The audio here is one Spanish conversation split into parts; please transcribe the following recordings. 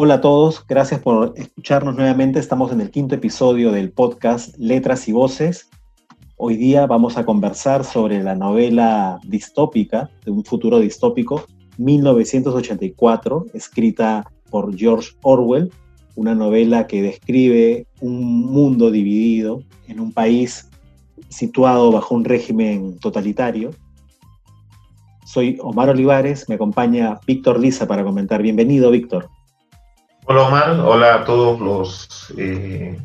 Hola a todos, gracias por escucharnos nuevamente. Estamos en el quinto episodio del podcast Letras y Voces. Hoy día vamos a conversar sobre la novela distópica, de un futuro distópico, 1984, escrita por George Orwell, una novela que describe un mundo dividido en un país situado bajo un régimen totalitario. Soy Omar Olivares, me acompaña Víctor Lisa para comentar. Bienvenido, Víctor. Hola Omar, hola a todos los, eh,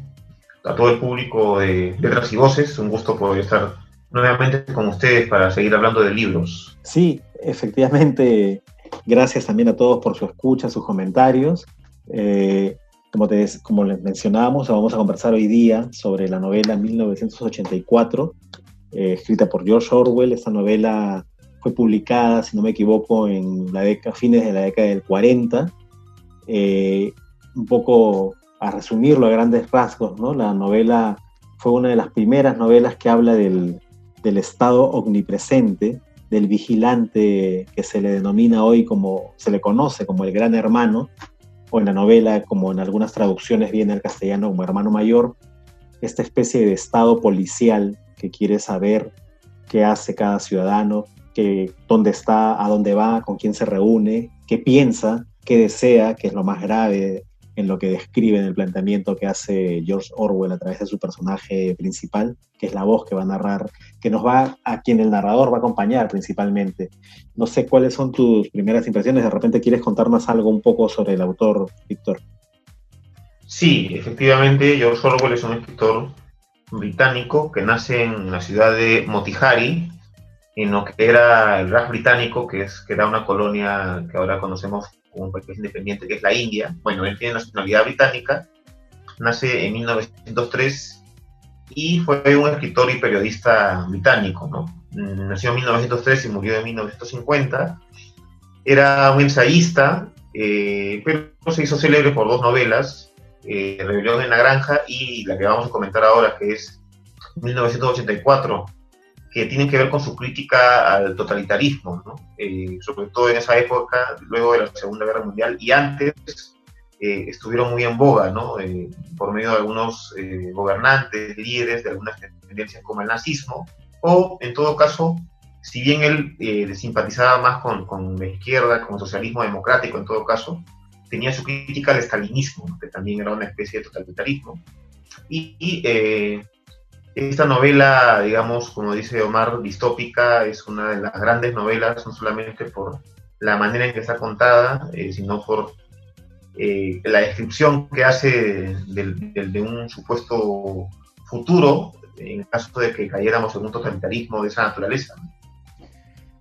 a todo el público de Letras y Voces. Un gusto poder estar nuevamente con ustedes para seguir hablando de libros. Sí, efectivamente. Gracias también a todos por su escucha, sus comentarios. Eh, como, te, como les mencionábamos, vamos a conversar hoy día sobre la novela 1984, eh, escrita por George Orwell. Esta novela fue publicada, si no me equivoco, en la década, fines de la década del 40 eh, un poco a resumirlo a grandes rasgos, ¿no? La novela fue una de las primeras novelas que habla del, del estado omnipresente, del vigilante que se le denomina hoy como, se le conoce como el gran hermano, o en la novela, como en algunas traducciones viene al castellano como hermano mayor, esta especie de estado policial que quiere saber qué hace cada ciudadano, que, dónde está, a dónde va, con quién se reúne, qué piensa, qué desea, que es lo más grave en lo que describe en el planteamiento que hace George Orwell a través de su personaje principal, que es la voz que va a narrar, que nos va a quien el narrador va a acompañar principalmente. No sé cuáles son tus primeras impresiones, de repente quieres contarnos algo un poco sobre el autor, Víctor. Sí, efectivamente, George Orwell es un escritor británico que nace en la ciudad de Motihari, en lo que era el Raj británico, que, es, que era una colonia que ahora conocemos como un país independiente, que es la India. Bueno, él tiene nacionalidad británica, nace en 1903 y fue un escritor y periodista británico, ¿no? Nació en 1903 y murió en 1950. Era un ensayista, eh, pero se hizo célebre por dos novelas, eh, Rebelión en la Granja y la que vamos a comentar ahora, que es 1984, que tienen que ver con su crítica al totalitarismo, ¿no? Eh, sobre todo en esa época, luego de la Segunda Guerra Mundial y antes, eh, estuvieron muy en boga, ¿no? Eh, por medio de algunos gobernantes, líderes de algunas tendencias como el nazismo, o en todo caso, si bien él simpatizaba más con, con, la izquierda, con el socialismo democrático en todo caso, tenía su crítica al estalinismo, que también era una especie de totalitarismo, y, y esta novela, digamos, como dice Omar, distópica, es una de las grandes novelas, no solamente por la manera en que está contada, eh, sino por eh, la descripción que hace de, un supuesto futuro en caso de que cayéramos en un totalitarismo de esa naturaleza.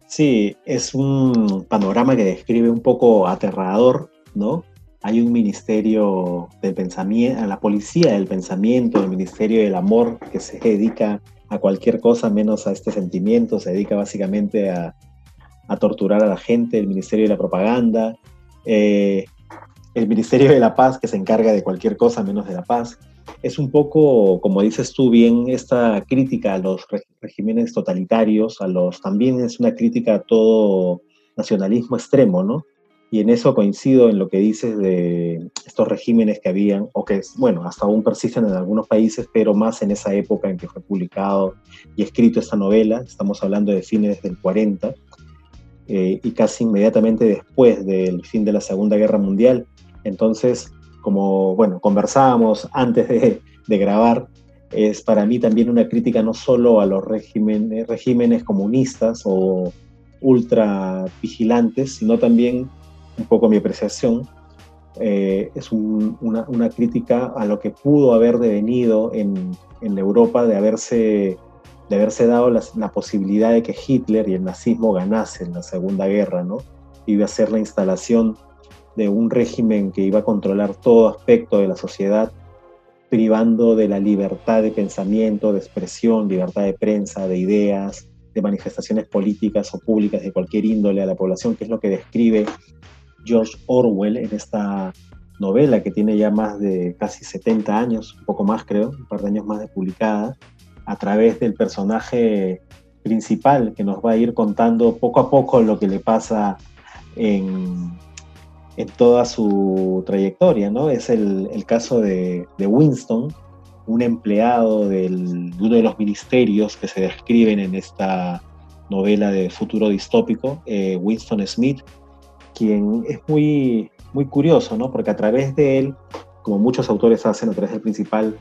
Sí, es un panorama que describe un poco aterrador, ¿no? Hay un ministerio del pensamiento, la policía del pensamiento, el ministerio del amor, que se dedica a cualquier cosa menos a este sentimiento, se dedica básicamente a, torturar a la gente, el ministerio de la propaganda, eh, el ministerio de la paz, que se encarga de cualquier cosa menos de la paz. Es un poco, como dices tú bien, esta crítica a los regímenes totalitarios, a los, también es una crítica a todo nacionalismo extremo, ¿no? Y en eso coincido en lo que dices de estos regímenes que habían, o que, bueno, hasta aún persisten en algunos países, pero más en esa época en que fue publicado y escrito esta novela. Estamos hablando de fines del 40 eh, y casi inmediatamente después del fin de la Segunda Guerra Mundial. Entonces, como, bueno, conversábamos antes de, de grabar, es para mí también una crítica no solo a los regímenes, regímenes comunistas o ultra vigilantes, sino también un poco mi apreciación, eh, es una, crítica a lo que pudo haber devenido en, Europa de haberse, de haberse dado la, posibilidad de que Hitler y el nazismo ganasen la Segunda Guerra, ¿no? Iba a ser la instalación de un régimen que iba a controlar todo aspecto de la sociedad, privando de la libertad de pensamiento, de expresión, libertad de prensa, de ideas, de manifestaciones políticas o públicas de cualquier índole a la población, que es lo que describe George Orwell en esta novela que tiene ya más de casi 70 años, un poco más creo, un par de años más de publicada, a través del personaje principal que nos va a ir contando poco a poco lo que le pasa en, en toda su trayectoria, ¿no? Es el, caso de, Winston, un empleado de uno de los ministerios que se describen en esta novela de futuro distópico, eh, Winston Smith, quien es muy, muy curioso, ¿no? Porque a través de él, como muchos autores hacen a través del principal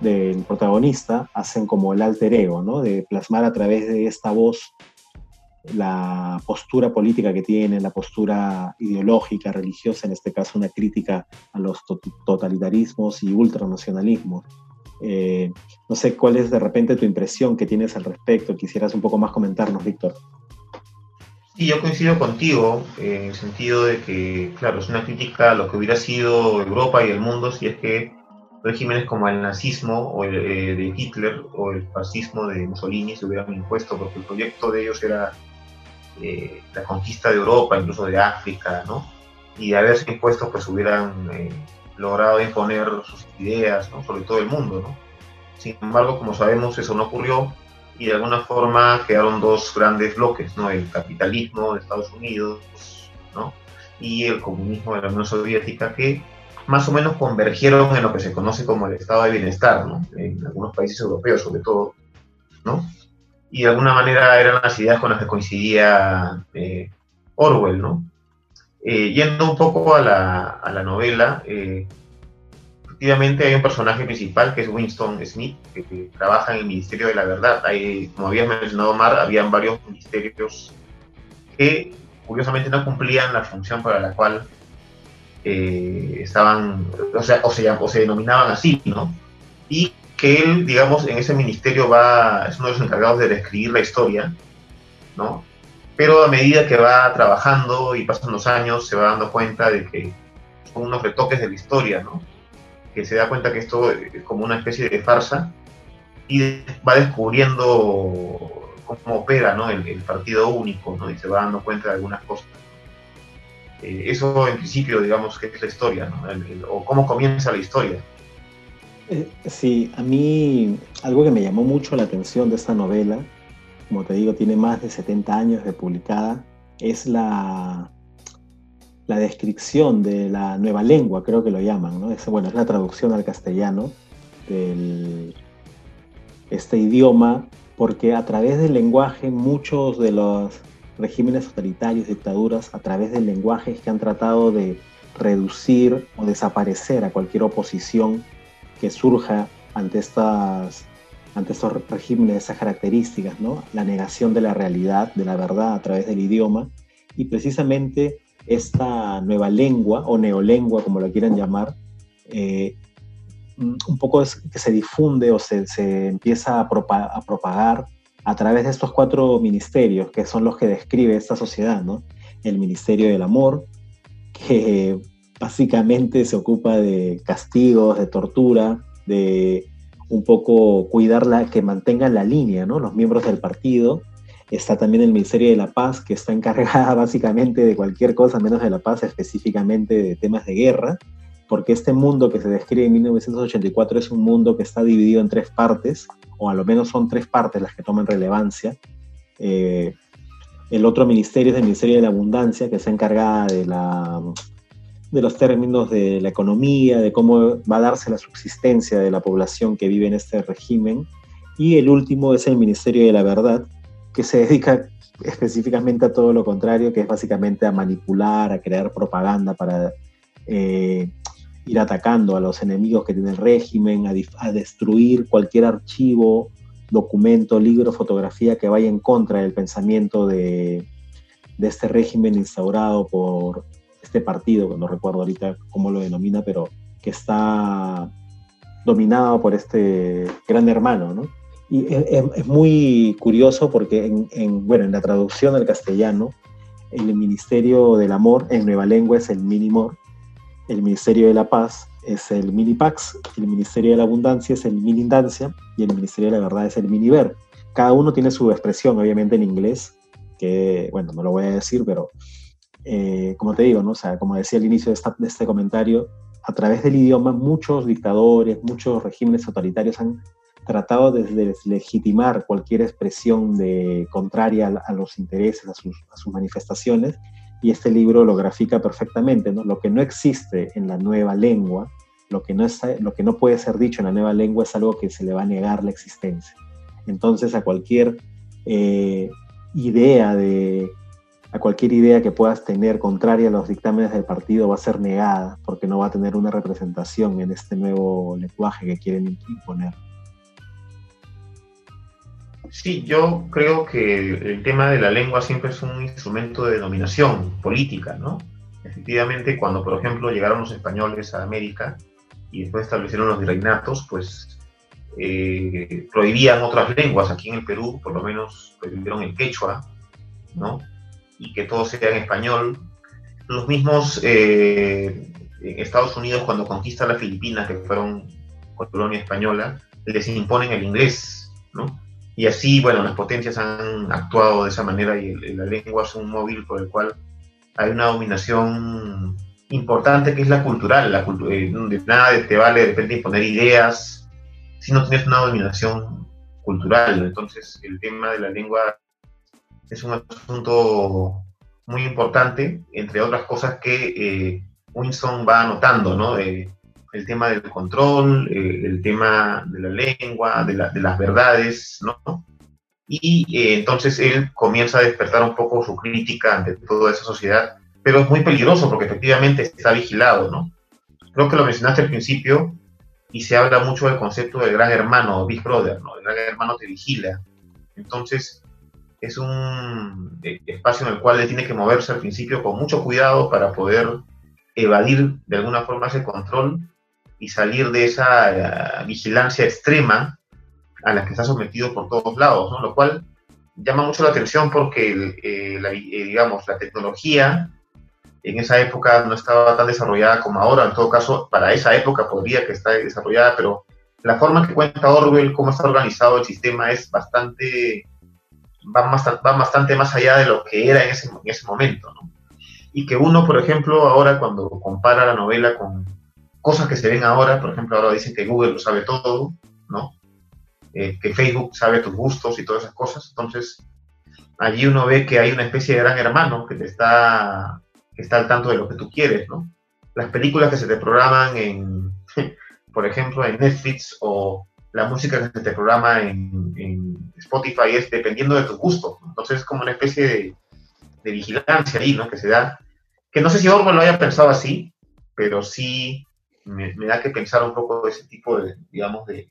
del protagonista, hacen como el alter ego, ¿no? De plasmar a través de esta voz la postura política que tiene, la postura ideológica, religiosa, en este caso una crítica a los totalitarismos y ultranacionalismos. Eh, no sé cuál es de repente tu impresión que tienes al respecto, quisieras un poco más comentarnos, Víctor. Sí, yo coincido contigo en el sentido de que, claro, es una crítica a lo que hubiera sido Europa y el mundo si es que regímenes como el nazismo o el, eh, de Hitler o el fascismo de Mussolini se hubieran impuesto, porque el proyecto de ellos era eh, la conquista de Europa, incluso de África, ¿no? Y de haberse impuesto, pues hubieran eh, logrado imponer sus ideas, ¿no? Sobre todo el mundo, ¿no? Sin embargo, como sabemos, eso no ocurrió y de alguna forma quedaron dos grandes bloques, ¿no? El capitalismo de Estados Unidos, ¿no? Y el comunismo de la Unión Soviética, que más o menos convergieron en lo que se conoce como el estado de bienestar, ¿no? En algunos países europeos, sobre todo, ¿no? y de alguna manera eran las ideas con las que coincidía eh, Orwell, ¿no? Eh, yendo un poco a la, a la novela, eh, efectivamente hay un personaje principal que es Winston Smith, que, trabaja en el Ministerio de la Verdad. Hay, como había mencionado Mar, habían varios ministerios que curiosamente no cumplían la función para la cual estaban, o sea, o se, o se denominaban así, ¿no? Y que él, digamos, en ese ministerio va, es uno de los encargados de describir la historia, ¿no? Pero a medida que va trabajando y pasan los años, se va dando cuenta de que son unos retoques de la historia, ¿no? Que se da cuenta que esto es como una especie de farsa y va descubriendo cómo opera ¿no? el, partido único, ¿no? Y se va dando cuenta de algunas cosas. Eh, eso en principio, digamos, que es la historia, o cómo comienza la historia. Eh, sí, a mí algo que me llamó mucho la atención de esta novela, como te digo, tiene más de 70 años de publicada, es la, la descripción de la nueva lengua, creo que lo llaman, ¿no? Es, bueno, es la traducción al castellano de este idioma, porque a través del lenguaje muchos de los regímenes totalitarios, dictaduras, a través del lenguaje que han tratado de reducir o desaparecer a cualquier oposición que surja ante, estas, ante estos regímenes, esas características, ¿no? La negación de la realidad, de la verdad a través del idioma y precisamente esta nueva lengua o neolengua, como la quieran llamar, eh, un poco es que se difunde o se, se empieza a, a, propagar a través de estos cuatro ministerios, que son los que describe esta sociedad, ¿no? El Ministerio del Amor, que básicamente se ocupa de castigos, de tortura, de un poco cuidarla, que mantengan la línea, ¿no? Los miembros del partido. Está también el Ministerio de la Paz, que está encargada básicamente de cualquier cosa menos de la paz, específicamente de temas de guerra, porque este mundo que se describe en 1984 es un mundo que está dividido en tres partes, o a lo menos son tres partes las que toman relevancia. Eh, el otro ministerio es el Ministerio de la Abundancia, que está encargada de la de los términos de la economía, de cómo va a darse la subsistencia de la población que vive en este régimen. Y el último es el Ministerio de la Verdad, que se dedica específicamente a todo lo contrario, que es básicamente a manipular, a crear propaganda para eh, ir atacando a los enemigos que tiene el régimen, a, destruir cualquier archivo, documento, libro, fotografía que vaya en contra del pensamiento de, de este régimen instaurado por este partido, no recuerdo ahorita cómo lo denomina, pero que está dominado por este gran hermano, ¿no? Y es, muy curioso porque en, bueno, en la traducción al castellano, el Ministerio del Amor en Nueva Lengua es el Minimor, el Ministerio de la Paz es el Minipax, el Ministerio de la Abundancia es el Minindancia y el Ministerio de la Verdad es el Miniver. Cada uno tiene su expresión, obviamente en inglés, que, bueno, no lo voy a decir, pero eh, como te digo, ¿no? o sea, como decía al inicio de, este comentario, a través del idioma muchos dictadores, muchos regímenes totalitarios han tratado de deslegitimar cualquier expresión de, contraria a, los intereses, a sus, manifestaciones, y este libro lo grafica perfectamente. Lo que no existe en la nueva lengua, lo que no, es, lo que no puede ser dicho en la nueva lengua es algo que se le va a negar la existencia. Entonces a cualquier eh, idea de a cualquier idea que puedas tener contraria a los dictámenes del partido va a ser negada porque no va a tener una representación en este nuevo lenguaje que quieren imponer. Sí, yo creo que el tema de la lengua siempre es un instrumento de dominación política, ¿no? Efectivamente, cuando, por ejemplo, llegaron los españoles a América y después establecieron los virreinatos, pues eh, prohibían otras lenguas. Aquí en el Perú, por lo menos, prohibieron el quechua, ¿no? Y que todo sea en español. Los mismos eh, Estados Unidos, cuando conquistan las Filipinas, que fueron colonia española, les imponen el inglés, ¿no? Y así, bueno, las potencias han actuado de esa manera y la lengua es un móvil por el cual hay una dominación importante que es la cultural. La eh, de nada te vale de repente imponer ideas si no tienes una dominación cultural. Entonces, el tema de la lengua es un asunto muy importante, entre otras cosas que eh, Winston va anotando, ¿no? El tema del control, eh, el tema de la lengua, de, las verdades, ¿no? Y eh, entonces él comienza a despertar un poco su crítica ante toda esa sociedad, pero es muy peligroso porque efectivamente está vigilado, ¿no? Creo que lo mencionaste al principio y se habla mucho del concepto del gran hermano, Big Brother, ¿no? El gran hermano te vigila. Entonces, es un eh, espacio en el cual él tiene que moverse al principio con mucho cuidado para poder evadir de alguna forma ese control y salir de esa eh, vigilancia extrema a la que está sometido por todos lados, ¿no? Lo cual llama mucho la atención porque, eh, la, eh, digamos, la tecnología en esa época no estaba tan desarrollada como ahora. En todo caso, para esa época podría que estar desarrollada, pero la forma que cuenta Orwell, cómo está organizado el sistema, es bastante, va, más, va bastante más allá de lo que era en ese, en ese momento, ¿no? Y que uno, por ejemplo, ahora cuando compara la novela con cosas que se ven ahora, por ejemplo, ahora dicen que Google lo sabe todo, ¿no? Eh, que Facebook sabe tus gustos y todas esas cosas. Entonces, allí uno ve que hay una especie de gran hermano que te está, que está al tanto de lo que tú quieres, ¿no? Las películas que se te programan en, por ejemplo, en Netflix o la música que se te programa en, en Spotify es dependiendo de tus gustos. Entonces es como una especie de, de, vigilancia ahí, ¿no? Que se da, que no sé si Orwell lo haya pensado así, pero sí me, da que pensar un poco de ese tipo de, digamos, de,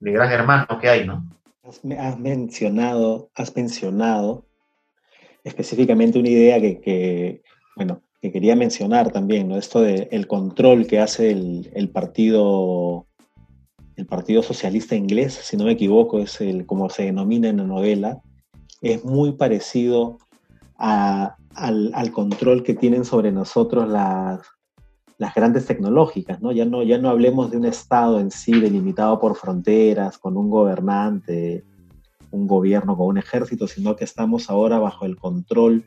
gran hermano que hay, ¿no? Has, mencionado, has mencionado específicamente una idea que, bueno, que quería mencionar también, ¿no? Esto del control que hace el, partido el Partido Socialista Inglés, si no me equivoco, es el como se denomina en la novela, es muy parecido al, al, control que tienen sobre nosotros las, las grandes tecnológicas, ¿no? Ya, ¿no? ya no hablemos de un Estado en sí delimitado por fronteras, con un gobernante, un gobierno con un ejército, sino que estamos ahora bajo el control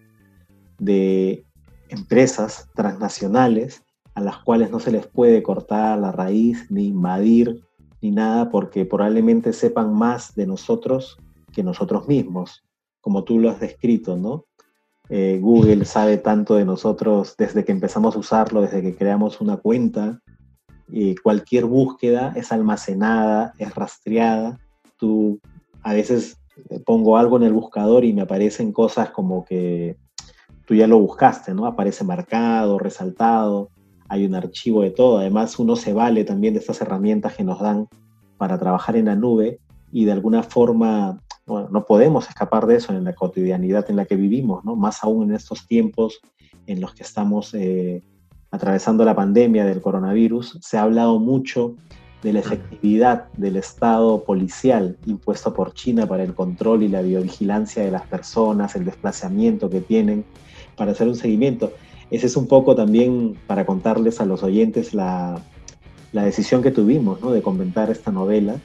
de empresas transnacionales a las cuales no se les puede cortar la raíz, ni invadir, ni nada, porque probablemente sepan más de nosotros que nosotros mismos, como tú lo has descrito, ¿no? Eh, Google sabe tanto de nosotros desde que empezamos a usarlo, desde que creamos una cuenta. Y cualquier búsqueda es almacenada, es rastreada. Tú a veces eh, pongo algo en el buscador y me aparecen cosas como que tú ya lo buscaste, ¿no? Aparece marcado, resaltado, hay un archivo de todo. Además, uno se vale también de estas herramientas que nos dan para trabajar en la nube y de alguna forma no podemos escapar de eso en la cotidianidad en la que vivimos, ¿no? Más aún en estos tiempos en los que estamos eh, atravesando la pandemia del coronavirus, se ha hablado mucho de la efectividad del Estado policial impuesto por China para el control y la biovigilancia de las personas, el desplazamiento que tienen para hacer un seguimiento. Ese es un poco también para contarles a los oyentes la, la decisión que tuvimos ¿no? de comentar esta novela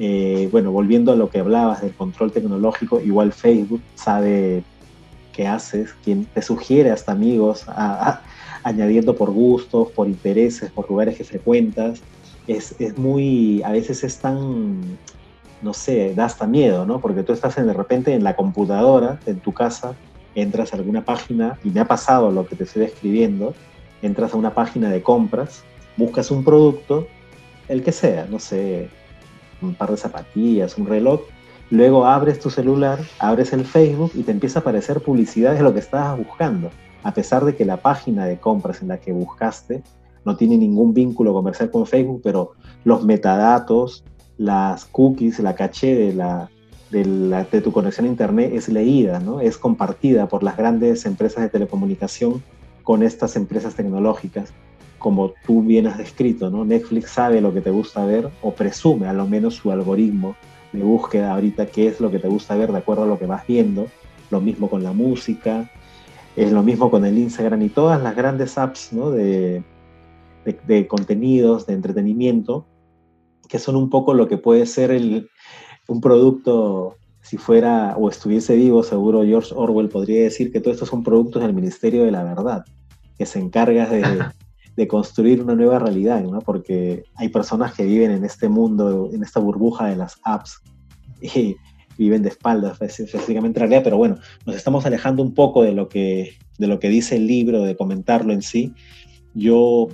eh, bueno, volviendo a lo que hablabas del control tecnológico, igual Facebook sabe qué haces, quien te sugiere hasta amigos, añadiendo por gustos, por intereses, por lugares que frecuentas. Es, es, muy, a veces es tan, no sé, da hasta miedo, ¿no? Porque tú estás en, de repente en la computadora, en tu casa, entras a alguna página, y me ha pasado lo que te estoy describiendo, entras a una página de compras, buscas un producto, el que sea, no sé, un par de zapatillas, un reloj, luego abres tu celular, abres el Facebook y te empieza a aparecer publicidad de lo que estabas buscando, a pesar de que la página de compras en la que buscaste no tiene ningún vínculo comercial con Facebook, pero los metadatos, las cookies, la caché de, la, de, tu conexión a Internet es leída, ¿no? es compartida por las grandes empresas de telecomunicación con estas empresas tecnológicas, como tú bien has descrito. ¿no? Netflix sabe lo que te gusta ver o presume a lo menos su algoritmo de búsqueda ahorita qué es lo que te gusta ver de acuerdo a lo que vas viendo. Lo mismo con la música, es lo mismo con el Instagram y todas las grandes apps ¿no? de, de, contenidos, de entretenimiento, que son un poco lo que puede ser el, un producto, si fuera o estuviese vivo, seguro George Orwell podría decir que todos estos son productos del Ministerio de la Verdad, que se encarga de, de construir una nueva realidad, ¿no? porque hay personas que viven en este mundo, en esta burbuja de las apps, y viven de espaldas, específicamente en realidad, pero bueno, nos estamos alejando un poco de lo que, de lo que dice el libro, de comentarlo en sí. Yo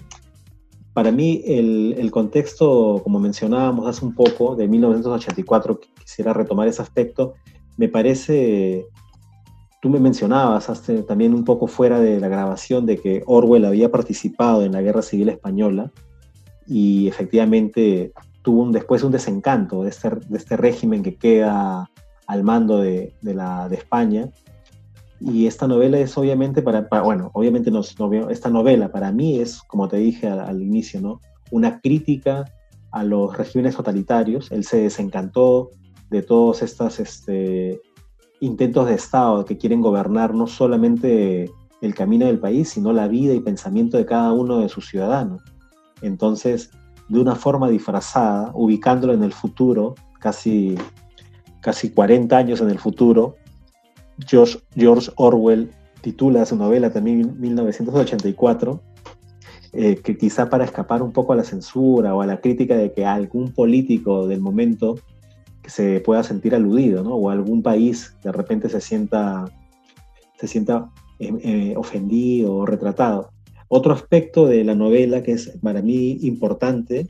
para mí, el, contexto, como mencionábamos hace un poco, de 1984, quisiera retomar ese aspecto, me parece, tú me mencionabas también un poco fuera de la grabación de que Orwell había participado en la Guerra Civil Española y efectivamente tuvo después un desencanto de este, de este régimen que queda al mando de, España y esta novela es obviamente para, bueno, obviamente esta novela para mí es, como te dije al, inicio, ¿no? Una crítica a los regímenes totalitarios. Él se desencantó de todos estos este, intentos de Estado que quieren gobernar no solamente el camino del país, sino la vida y pensamiento de cada uno de sus ciudadanos. Entonces, de una forma disfrazada, ubicándolo en el futuro, casi, casi 40 años en el futuro, George, Orwell titula su novela también 1984, eh, que quizá para escapar un poco a la censura o a la crítica de que algún político del momento se pueda sentir aludido, ¿no? o algún país de repente se sienta, se sienta eh, eh, ofendido o retratado. Otro aspecto de la novela que es para mí importante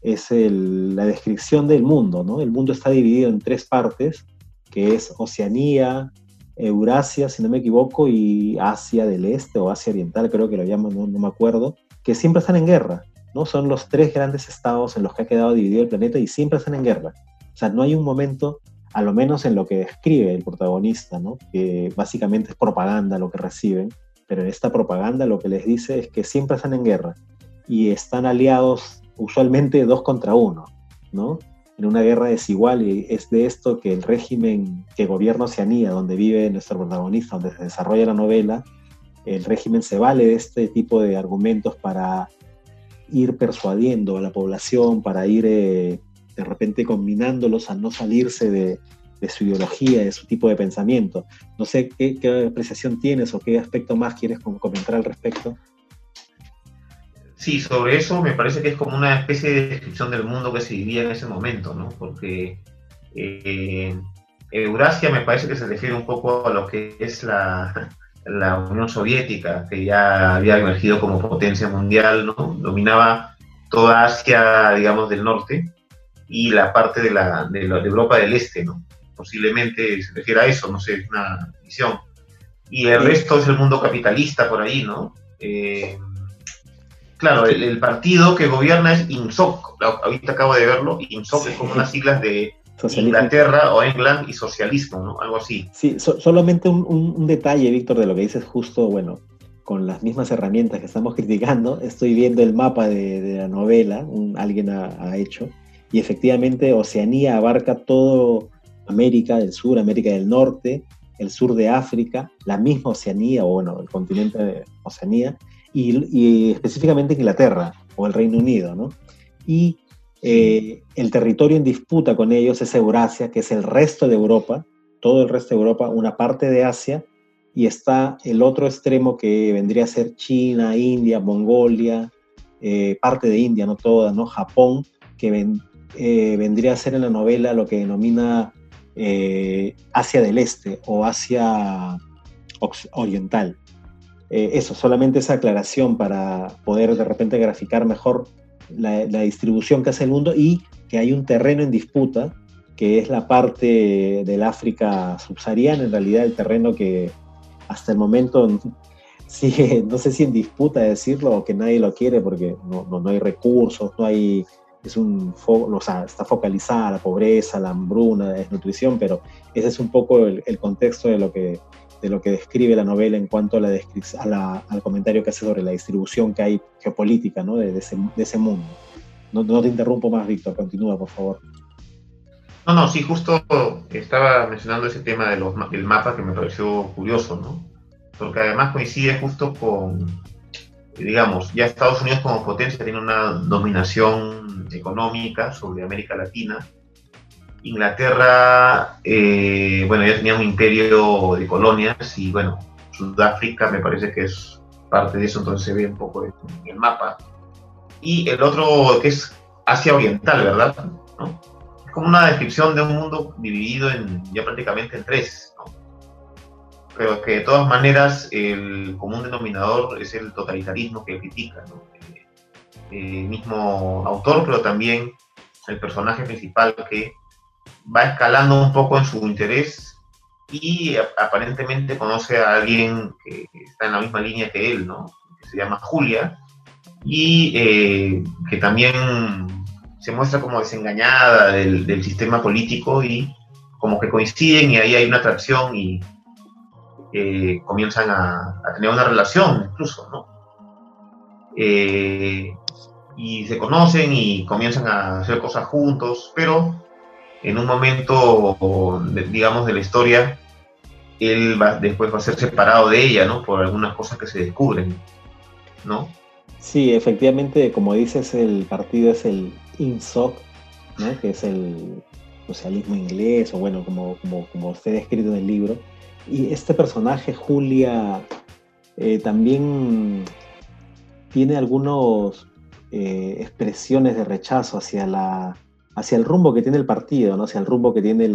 es la descripción del mundo. ¿no? El mundo está dividido en tres partes que es Oceanía, Eurasia, si no me equivoco, y Asia del Este o Asia Oriental, creo que lo llaman, no, me acuerdo, que siempre están en guerra, ¿no? Son los tres grandes estados en los que ha quedado dividido el planeta y siempre están en guerra. Sea, no hay un momento, a lo menos en lo que describe el protagonista, ¿no? Que básicamente es propaganda lo que reciben, pero en esta propaganda lo que les dice es que siempre están en guerra y están aliados usualmente dos contra uno, ¿no? en una guerra desigual y es de esto que el régimen que gobierna Oceanía, donde vive nuestro protagonista, donde se desarrolla la novela, el régimen se vale de este tipo de argumentos para ir persuadiendo a la población, para ir eh, de repente combinándolos a no salirse de, su ideología, de su tipo de pensamiento. No sé qué, apreciación tienes o qué aspecto más quieres comentar al respecto. Sí, sobre eso me parece que es como una especie de descripción del mundo que se vivía en ese momento, ¿no? Porque eh, Eurasia me parece que se refiere un poco a lo que es la, Unión Soviética, que ya había emergido como potencia mundial, ¿no? Dominaba toda Asia, digamos, del norte y la parte de, la, de, Europa del Este, ¿no? Posiblemente se refiere a eso, no sé, es una visión. Y el resto es el mundo capitalista por ahí, ¿no? Eh, Claro, el, partido que gobierna es INSOC. Ahorita acabo de verlo. INSOC es como unas siglas de Inglaterra o England y socialismo, ¿no? Algo así. Sí, solamente un, detalle, Víctor, de lo que dices justo, bueno, con las mismas herramientas que estamos criticando. Estoy viendo el mapa de, la novela, un, alguien ha, hecho, y efectivamente Oceanía abarca todo América del Sur, América del Norte, el sur de África, la misma Oceanía, o bueno, el continente de Oceanía, y, específicamente Inglaterra o el Reino Unido, ¿no? Y eh, el territorio en disputa con ellos es Eurasia, que es el resto de Europa, todo el resto de Europa, una parte de Asia, y está el otro extremo que vendría a ser China, India, Mongolia, eh, parte de India, no toda, ¿no? Japón, que eh, vendría a ser en la novela lo que denomina Asia del Este o Asia oriental. Eh, eso, solamente esa aclaración para poder de repente graficar mejor la, distribución que hace el mundo y que hay un terreno en disputa, que es la parte del África subsahariana, en realidad el terreno que hasta el momento sigue, no sé si en disputa decirlo o que nadie lo quiere porque no, no, hay recursos, no hay, es un, o sea, está focalizada la pobreza, la hambruna, la desnutrición, pero ese es un poco el, contexto de lo que de lo que describe la novela en cuanto a la, al comentario que hace sobre la distribución que hay geopolítica ¿no? de, ese, mundo. No, te interrumpo más, Víctor, continúa, por favor. No, no, sí, justo estaba mencionando ese tema de del mapa que me pareció curioso, ¿no? Porque además coincide justo con, digamos, ya Estados Unidos como potencia tiene una dominación económica sobre América Latina, Inglaterra, eh, bueno, ya tenía un imperio de colonias y bueno, Sudáfrica me parece que es parte de eso, entonces se ve un poco en, el mapa. Y el otro que es Asia Oriental, ¿verdad? Es como una descripción de un mundo dividido en, ya prácticamente en tres, ¿no? Pero que de todas maneras el común denominador es el totalitarismo que critica, ¿no? el mismo autor, pero también el personaje principal que va escalando un poco en su interés y aparentemente conoce a alguien que está en la misma línea que él, ¿no? Que se llama Julia y eh, que también se muestra como desengañada del, sistema político y como que coinciden y ahí hay una atracción y eh, comienzan a, tener una relación incluso, ¿no? Eh, y se conocen y comienzan a hacer cosas juntos, pero en un momento, digamos, de la historia, él va, después va a ser separado de ella, ¿no? Por algunas cosas que se descubren, ¿no? Sí, efectivamente, como dices, el partido es el INSOC, ¿no? Que es el socialismo inglés, o bueno, como, como, como usted ha escrito en el libro. Y este personaje, Julia, eh, también tiene algunas eh, expresiones de rechazo hacia la hacia el rumbo que tiene el partido, ¿no? hacia el rumbo que tiene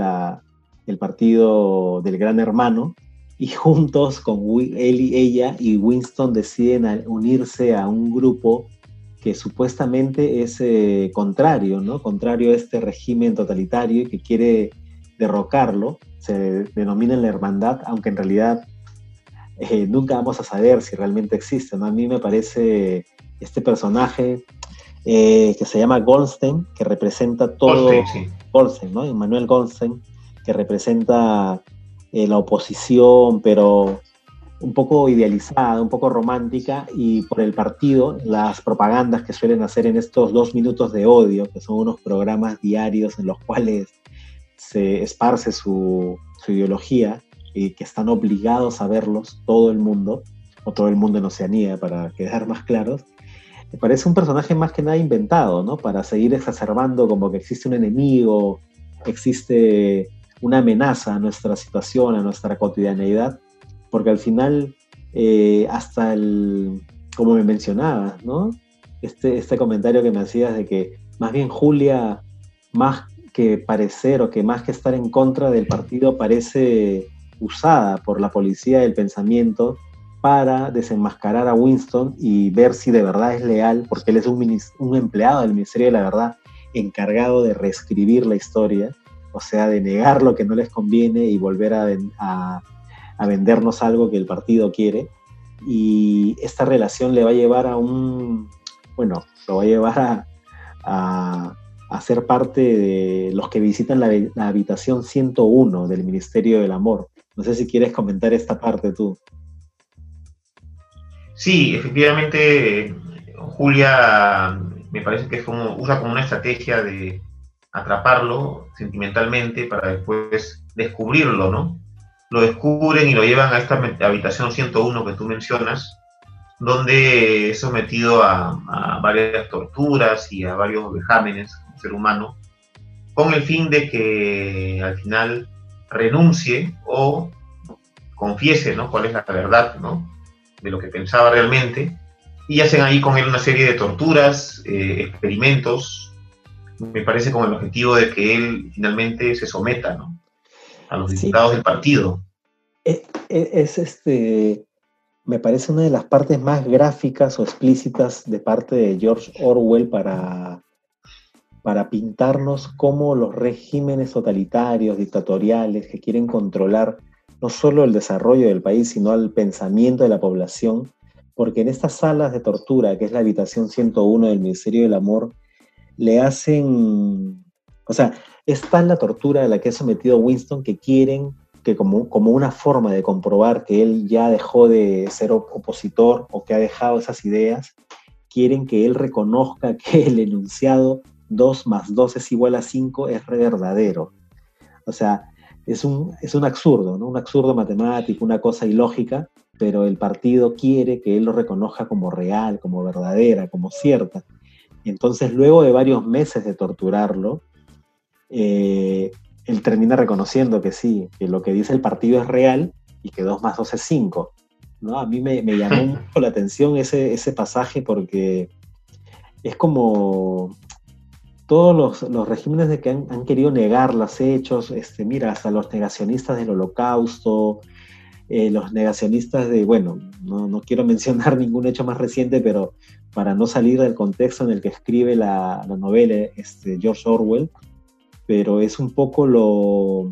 el partido del gran hermano, y juntos con él y ella y Winston deciden unirse a un grupo que supuestamente es eh, contrario, ¿no? Contrario a este régimen totalitario y que quiere derrocarlo. Se denomina la hermandad, aunque en realidad eh, nunca vamos a saber si realmente existe. A mí me parece este personaje eh, que se llama Goldstein, que representa todo. Goldstein, ¿no? Emmanuel Goldstein, que representa eh, la oposición, pero un poco idealizada, un poco romántica, y por el partido, las propagandas que suelen hacer en estos dos minutos de odio, que son unos programas diarios en los cuales se esparce su, su ideología y que están obligados a verlos todo el mundo, o todo el mundo en Oceanía, para quedar más claros, me parece un personaje más que nada inventado, ¿no? Para seguir exacerbando como que existe un enemigo, existe una amenaza a nuestra situación, a nuestra cotidianeidad, porque al final, eh, hasta el, como me mencionabas, ¿no? Este, este comentario que me hacías de que más bien Julia, más que parecer o que más que estar en contra del partido, parece usada por la policía del pensamiento para desenmascarar a Winston y ver si de verdad es leal, porque él es un, un empleado del Ministerio de la Verdad encargado de reescribir la historia, o sea, de negar lo que no les conviene y volver a, a, vendernos algo que el partido quiere. Y esta relación le va a llevar a un, bueno, lo va a llevar a, a, ser parte de los que visitan la, la habitación 101 del Ministerio del Amor. No sé si quieres comentar esta parte tú. Sí, efectivamente, Julia me parece que es como, usa como una estrategia de atraparlo sentimentalmente para después descubrirlo, ¿no? Lo descubren y lo llevan a esta habitación 101 que tú mencionas, donde es sometido a, varias torturas y a varios vejámenes como ser humano, con el fin de que al final renuncie o confiese, ¿no? Cuál es la verdad, ¿no? de lo que pensaba realmente, y hacen ahí con él una serie de torturas, eh, experimentos, me parece con el objetivo de que él finalmente se someta ¿no? a los diputados del partido. Es, es, este, me parece una de las partes más gráficas o explícitas de parte de George Orwell para, para pintarnos cómo los regímenes totalitarios, dictatoriales, que quieren controlar no solo el desarrollo del país, sino el pensamiento de la población, porque en estas salas de tortura, que es la habitación 101 del Ministerio del Amor, le hacen, o sea, es tal la tortura a la que ha sometido Winston que quieren que como, como una forma de comprobar que él ya dejó de ser opositor o que ha dejado esas ideas, quieren que él reconozca que el enunciado 2 más 2 es igual a 5 es verdadero. O sea, es un, es un absurdo, ¿no? Un absurdo matemático, una cosa ilógica, pero el partido quiere que él lo reconozca como real, como verdadera, como cierta. Entonces, luego de varios meses de torturarlo, eh, él termina reconociendo que sí, que lo que dice el partido es real y que 2 más 2 es 5. ¿no? A mí me, llamó mucho la atención ese, ese pasaje porque es como todos los, regímenes de que han, querido negar los hechos, este, mira, hasta los negacionistas del holocausto, eh, los negacionistas de, bueno, no, quiero mencionar ningún hecho más reciente, pero para no salir del contexto en el que escribe la, novela este, George Orwell, pero es un poco lo,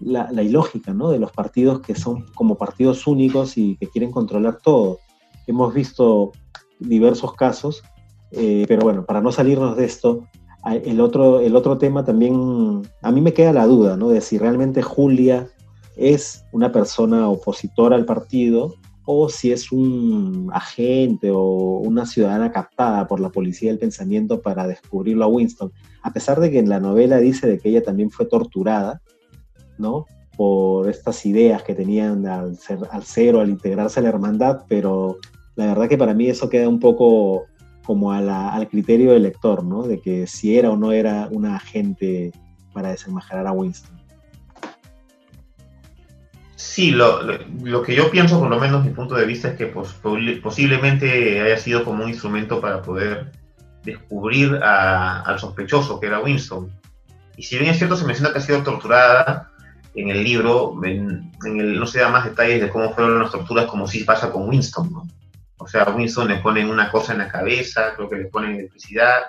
la, ilógica ¿no? de los partidos que son como partidos únicos y que quieren controlar todo. Hemos visto diversos casos, eh, pero bueno, para no salirnos de esto, el otro, el otro tema también, a mí me queda la duda ¿no? de si realmente Julia es una persona opositora al partido o si es un agente o una ciudadana captada por la policía del pensamiento para descubrirlo a Winston. A pesar de que en la novela dice de que ella también fue torturada, ¿no? Por estas ideas que tenían al ser, al ser o al integrarse a la hermandad, pero la verdad que para mí eso queda un poco como al criterio del lector, ¿no? De que si era o no era una agente para desenmascarar a Winston. Sí, lo, lo, que yo pienso, por lo menos mi punto de vista, es que pues, posiblemente haya sido como un instrumento para poder descubrir al sospechoso, que era Winston. Y si bien es cierto, se menciona que ha sido torturada en el libro, en, el, no se da más detalles de cómo fueron las torturas, como si pasa con Winston. ¿no? O sea, a Winston le ponen una cosa en la cabeza, creo que le ponen electricidad.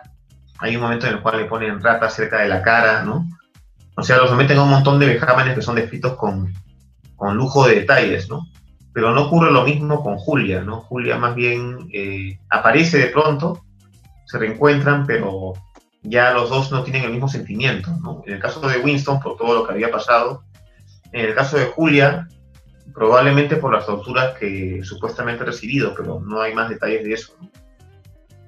Hay un momento en el cual le ponen ratas cerca de la cara, ¿no? O sea, los someten a un montón de vejámenes que son descritos con, con lujo de detalles, ¿no? Pero no ocurre lo mismo con Julia, ¿no? Julia más bien eh, aparece de pronto, se reencuentran, pero ya los dos no tienen el mismo sentimiento, ¿no? En el caso de Winston, por todo lo que había pasado, en el caso de Julia, probablemente por las torturas que supuestamente ha recibido, pero no hay más detalles de eso.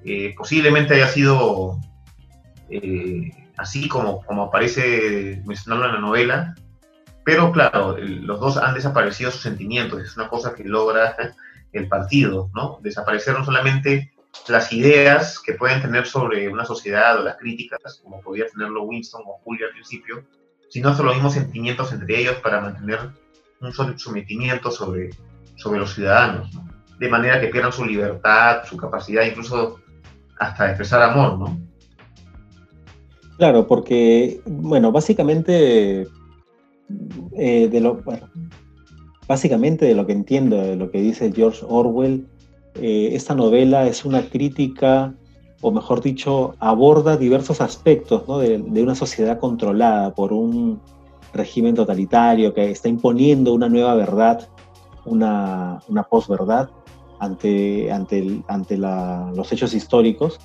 Eh, posiblemente haya sido eh, así como, como aparece mencionarlo en la novela, pero claro, los dos han desaparecido sus sentimientos, es una cosa que logra el partido, ¿no? Desaparecer no solamente las ideas que pueden tener sobre una sociedad o las críticas, como podía tenerlo Winston o Julia al principio, sino hasta los mismos sentimientos entre ellos para mantener un sometimiento sobre, sobre los ciudadanos, de manera que pierdan su libertad, su capacidad incluso hasta expresar amor, ¿no? Claro, porque, bueno, básicamente eh, de lo, básicamente de lo que entiendo, de lo que dice George Orwell, eh, esta novela es una crítica, o mejor dicho, aborda diversos aspectos de, una sociedad controlada por un régimen totalitario que está imponiendo una nueva verdad, una, una posverdad ante, ante, ante los hechos históricos.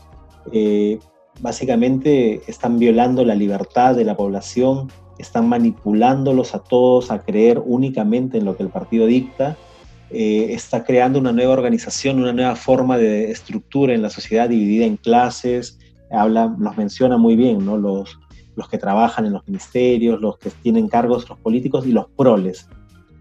Eh, básicamente están violando la libertad de la población, están manipulándolos a todos a creer únicamente en lo que el partido dicta, eh, está creando una nueva organización, una nueva forma de estructura en la sociedad dividida en clases, habla, los menciona muy bien, ¿no? Los, los que trabajan en los ministerios, los que tienen cargos, los políticos y los proles,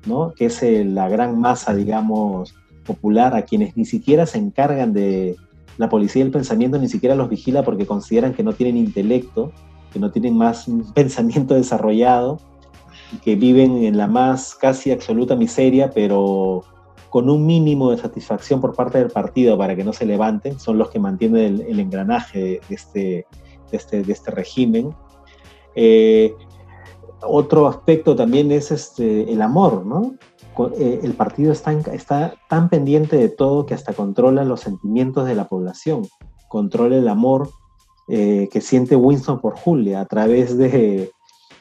¿no? Que es eh, la gran masa, digamos, popular a quienes ni siquiera se encargan de la policía del pensamiento, ni siquiera los vigila porque consideran que no tienen intelecto, que no tienen más pensamiento desarrollado, que viven en la más casi absoluta miseria, pero con un mínimo de satisfacción por parte del partido para que no se levanten, son los que mantienen el, engranaje de este, de este, de este régimen. Eh, otro aspecto también es este, el amor, ¿no? Eh, el partido está, está tan pendiente de todo que hasta controla los sentimientos de la población, controla el amor eh, que siente Winston por Julia a través de,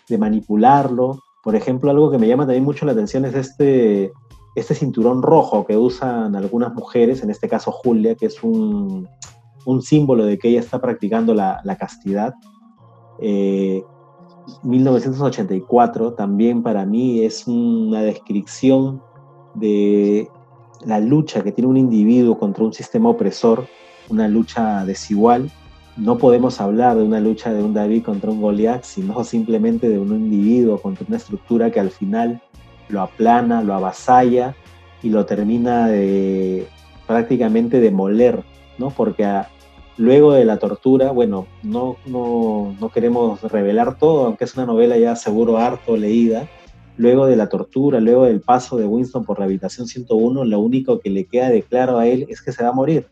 de, manipularlo. Por ejemplo, algo que me llama también mucho la atención es este, este cinturón rojo que usan algunas mujeres, en este caso Julia, que es un, un símbolo de que ella está practicando la, la castidad. Eh, 1984 también para mí es una descripción de la lucha que tiene un individuo contra un sistema opresor, una lucha desigual. No podemos hablar de una lucha de un David contra un Goliath, sino simplemente de un individuo contra una estructura que al final lo aplana, lo avasalla y lo termina de prácticamente demoler, ¿no? Porque Luego de la tortura, bueno, no, no, no queremos revelar todo, aunque es una novela ya seguro harto leída. Luego de la tortura, luego del paso de Winston por la habitación 101, lo único que le queda de claro a él es que se va a morir.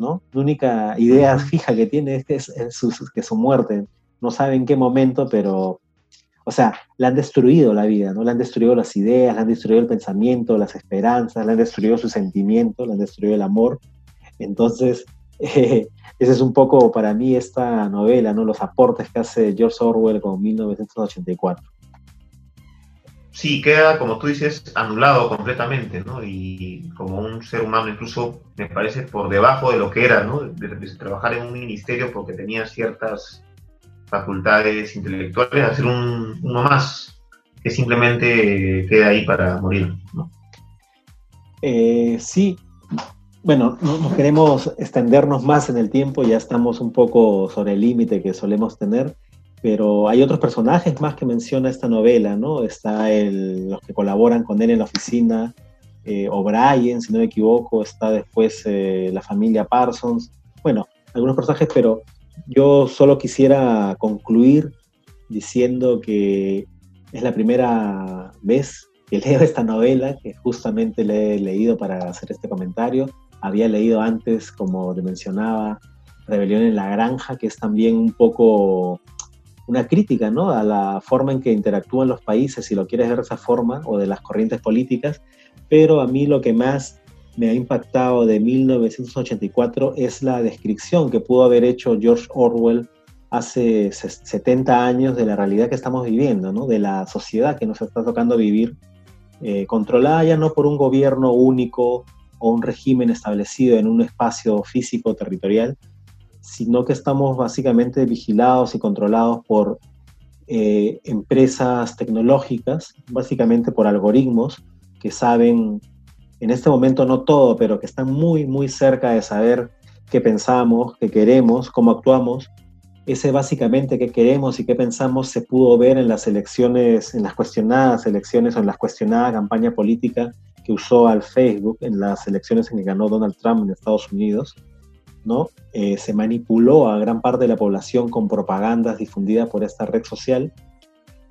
¿No? La única idea fija que tiene es que es, su, que su muerte. No sabe en qué momento, pero, o sea, le han destruido la vida, ¿no? Le han destruido las ideas, le han destruido el pensamiento, las esperanzas, le han destruido sus sentimientos, le han destruido el amor. Entonces, ese es un poco para mí esta novela, ¿no? Los aportes que hace George Orwell con 1984. Sí, queda, como tú dices, anulado completamente, ¿no? Y como un ser humano incluso me parece por debajo de lo que era, ¿no? De, trabajar en un ministerio porque tenía ciertas facultades intelectuales, hacer un, uno más que simplemente queda ahí para morir, ¿no? Eh, sí, bueno, no, queremos extendernos más en el tiempo, ya estamos un poco sobre el límite que solemos tener, pero hay otros personajes más que menciona esta novela, ¿no? Está el, los que colaboran con él en la oficina, eh, O'Brien, si no me equivoco, está después eh, la familia Parsons, bueno, algunos personajes, pero yo solo quisiera concluir diciendo que es la primera vez que leo esta novela, que justamente le he leído para hacer este comentario había leído antes, como te mencionaba, Rebelión en la Granja, que es también un poco una crítica ¿no? a la forma en que interactúan los países, si lo quieres ver de esa forma, o de las corrientes políticas, pero a mí lo que más me ha impactado de 1984 es la descripción que pudo haber hecho George Orwell hace 70 años de la realidad que estamos viviendo, ¿no? de la sociedad que nos está tocando vivir, eh, controlada ya no por un gobierno único o un régimen establecido en un espacio físico territorial, sino que estamos básicamente vigilados y controlados por eh, empresas tecnológicas, básicamente por algoritmos que saben, en este momento no todo, pero que están muy, muy cerca de saber qué pensamos, qué queremos, cómo actuamos. Ese básicamente qué queremos y qué pensamos se pudo ver en las elecciones, en las cuestionadas elecciones o en las cuestionadas campaña política que usó al Facebook en las elecciones en que ganó Donald Trump en Estados Unidos, ¿no? Eh, se manipuló a gran parte de la población con propagandas difundidas por esta red social.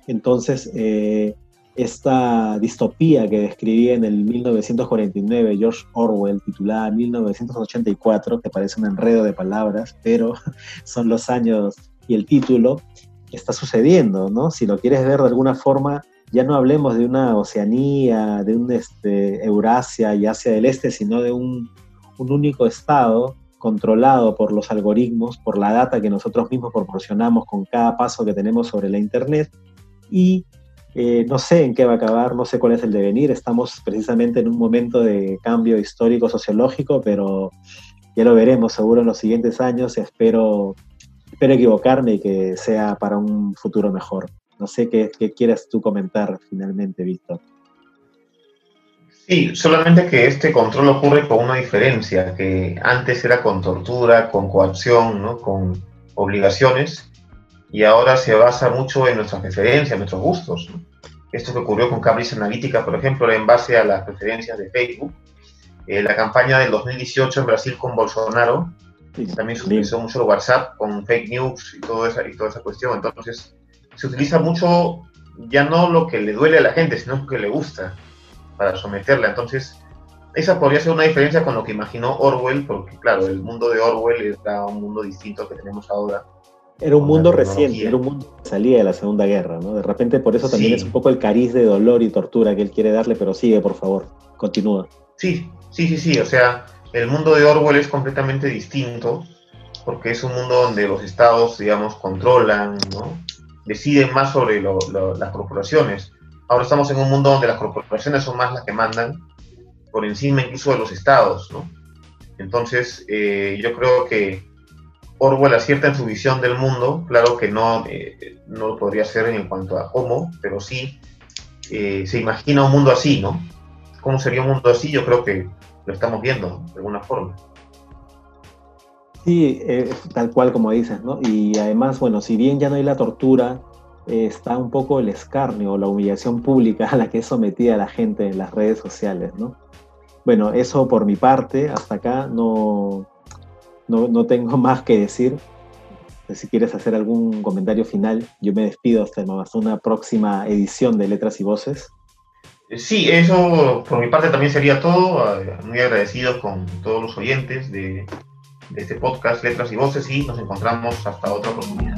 Entonces, eh, esta distopía que describía en el 1949 George Orwell, titulada 1984, que parece un enredo de palabras, pero son los años y el título, está sucediendo, ¿no? Si lo quieres ver de alguna forma, ya no hablemos de una Oceanía, de un este, Eurasia y Asia del Este, sino de un, único estado controlado por los algoritmos, por la data que nosotros mismos proporcionamos con cada paso que tenemos sobre la Internet. Y eh, no sé en qué va a acabar, no sé cuál es el devenir. Estamos precisamente en un momento de cambio histórico, sociológico, pero ya lo veremos seguro en los siguientes años. Espero, espero equivocarme y que sea para un futuro mejor. No sé qué, quieras tú comentar finalmente, Víctor. Sí, solamente que este control ocurre con una diferencia, que antes era con tortura, con coacción, ¿no? con obligaciones, y ahora se basa mucho en nuestras preferencias, en nuestros gustos. Esto que ocurrió con Cambridge Analytica, por ejemplo, era en base a las preferencias de Facebook. Eh, la campaña del 2018 en Brasil con Bolsonaro, también se utilizó mucho WhatsApp con fake news y, todo esa, y toda esa cuestión. Entonces, se utiliza mucho ya no lo que le duele a la gente, sino lo que le gusta para someterla. Entonces, esa podría ser una diferencia con lo que imaginó Orwell, porque claro, el mundo de Orwell era un mundo distinto que tenemos ahora. Era un mundo reciente, era un mundo que salía de la Segunda Guerra, ¿no? De repente por eso también es un poco el cariz de dolor y tortura que él quiere darle, pero sigue, por favor, continúa. Sí, sí, sí, sí, o sea, el mundo de Orwell es completamente distinto, porque es un mundo donde los estados, digamos, controlan, ¿no? Deciden más sobre las corporaciones. Ahora estamos en un mundo donde las corporaciones son más las que mandan, por encima incluso de los estados, ¿no? Entonces, eh, yo creo que Orwell acierta en su visión del mundo, claro que no, eh, no lo podría hacer en cuanto a cómo, pero sí eh, se imagina un mundo así, ¿no? ¿Cómo sería un mundo así? Yo creo que lo estamos viendo de alguna forma. Sí, tal cual como dices, ¿no? Y además, bueno, si bien ya no hay la tortura, está un poco el escarnio o la humillación pública a la que es sometida la gente en las redes sociales, ¿no? Bueno, eso por mi parte, hasta acá no, no, tengo más que decir. Si quieres hacer algún comentario final, yo me despido hasta, una próxima edición de Letras y Voces. Sí, eso por mi parte también sería todo. Eh, muy agradecido con todos los oyentes de, de este podcast Letras y Voces y nos encontramos hasta otra oportunidad.